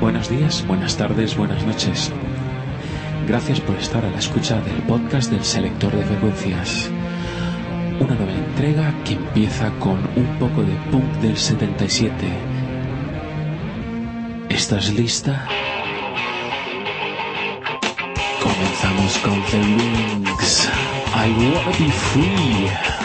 Buenos días, buenas tardes, buenas noches. Gracias por estar a la escucha del podcast del selector de frecuencias. Una nueva entrega que empieza con un poco de punk del 77. ¿Estás lista? Comenzamos con The Wings. I wanna be free.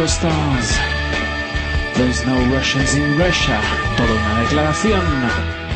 Radio Stars. There's no Russians in Russia. Toda una declaración.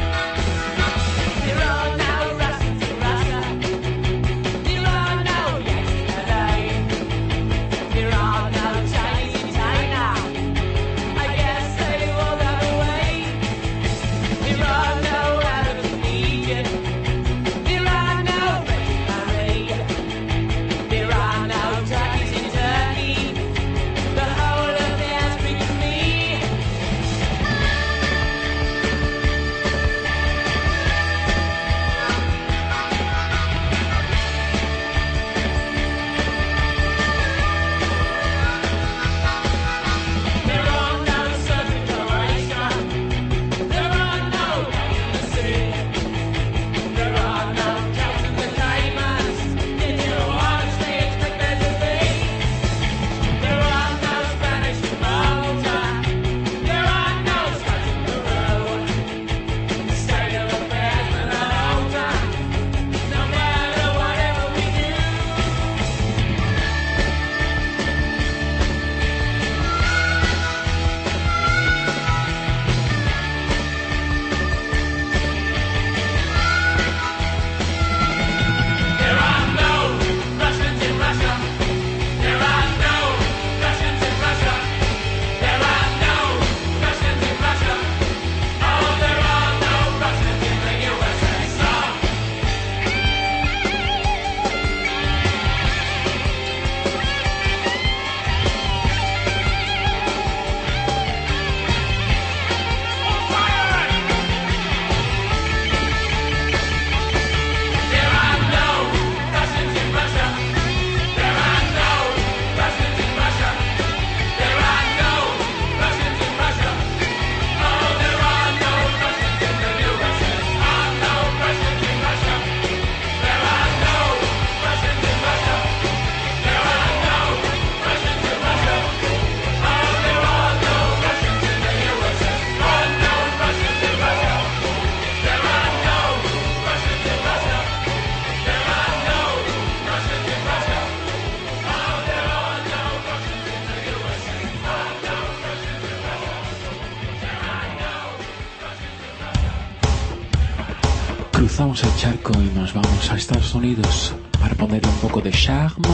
Cruzamos el charco y nos vamos a Estados Unidos para ponerle un poco de charme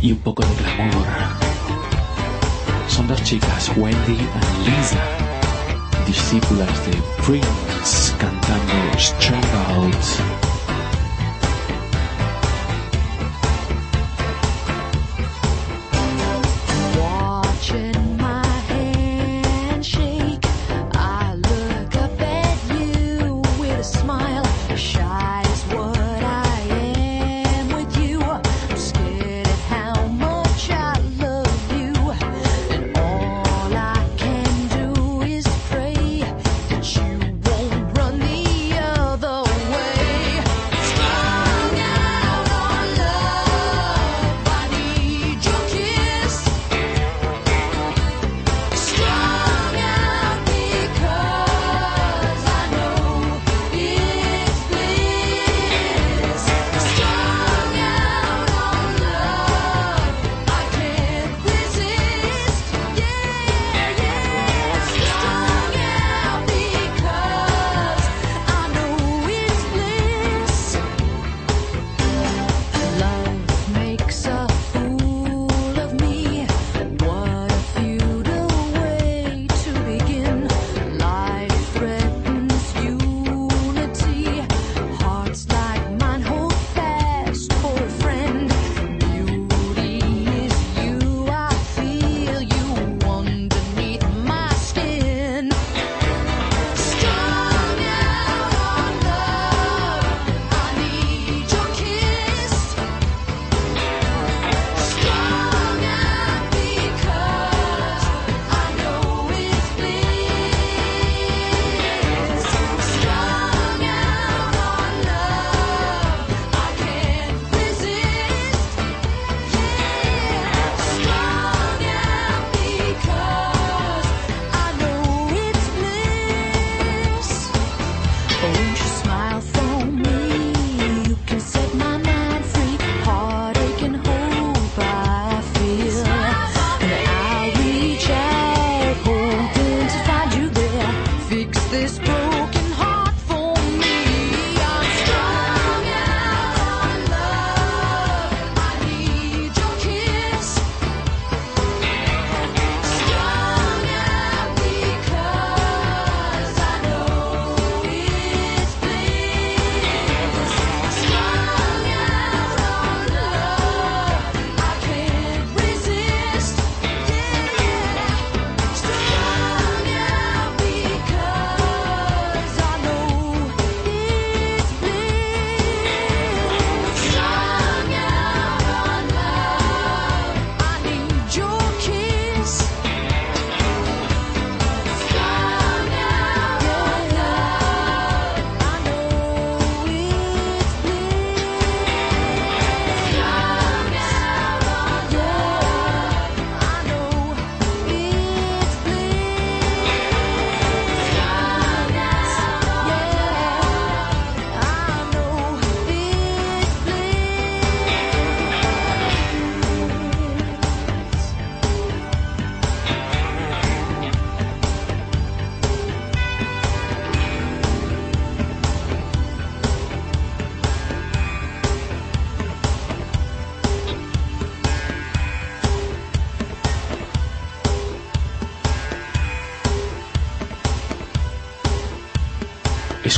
y un poco de glamour. Son dos chicas, Wendy y Lisa, discípulas de Prince, cantando Strung Out.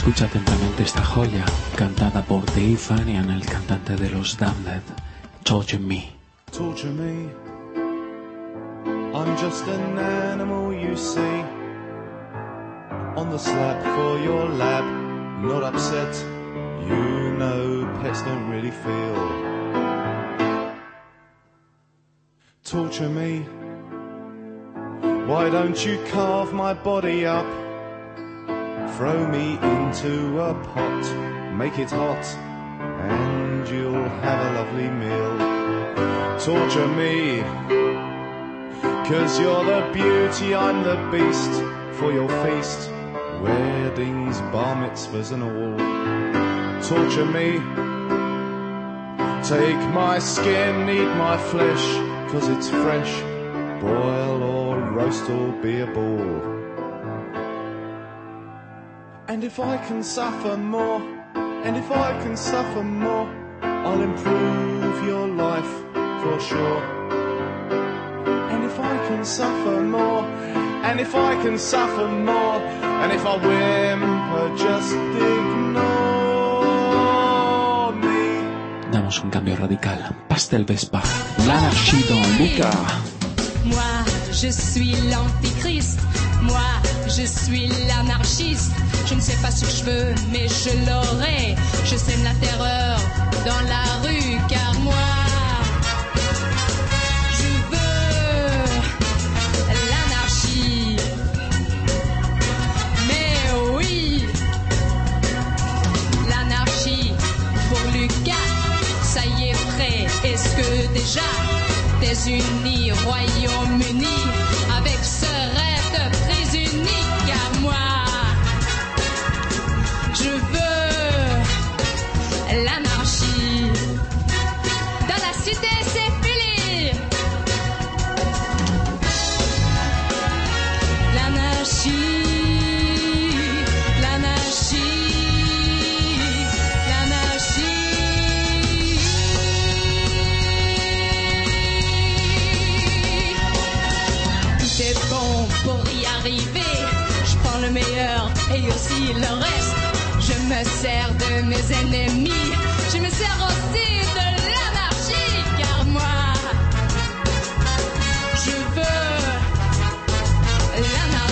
Escucha atentamente esta joya, cantada por Dave Vanian, el cantante de los Damned, Torture Me. torture me. I'm just an animal, you see. On the slab for your lab, not upset. You know, pets don't really feel. Torture me. Why don't you carve my body up? Throw me into a pot, make it hot, and you'll have a lovely meal torture me. Cause you're the beauty, I'm the beast for your feast. Weddings, bar mitzvahs, and all. Torture me. Take my skin, eat my flesh, cause it's fresh. Boil or roast or be a ball. And if I can suffer more, And if I can suffer more, I'll improve your life for sure. And if I can suffer more, and if I can suffer more, and if I whimper, just ignore me. Damos un cambio radical. Pastel Vespa. Dans Luca. Moi, je suis l'antichrist. Moi, je suis l'anarchiste. Je ne sais pas ce que je veux, mais je l'aurai. Je sème la terreur dans la rue, car moi, je veux l'anarchie. Mais oui, l'anarchie pour Lucas, ça y est prêt. Est-ce que déjà t'es uni, Royaume-Uni, avec ce rêve le meilleur et aussi le reste. Je me sers de mes ennemis. Je me sers aussi de l'anarchie, car moi, je veux l'anarchie.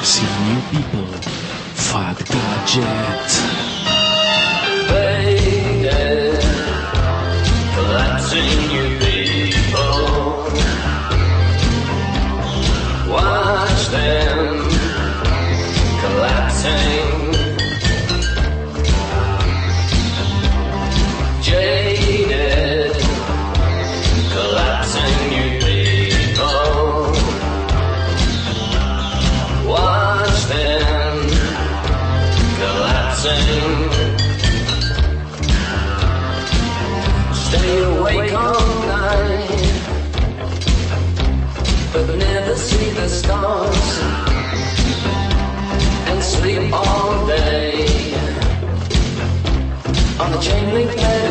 Collapsing New People. Fad Gadget. faded, collapsing and sleep all day. On the chain link bed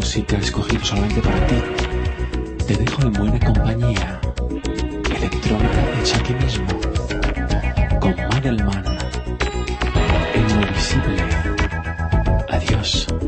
música escogido solamente para ti. Te dejo en buena compañía. Electrónica hecha aquí mismo. Con Manelman. El Inmovisible. Adiós.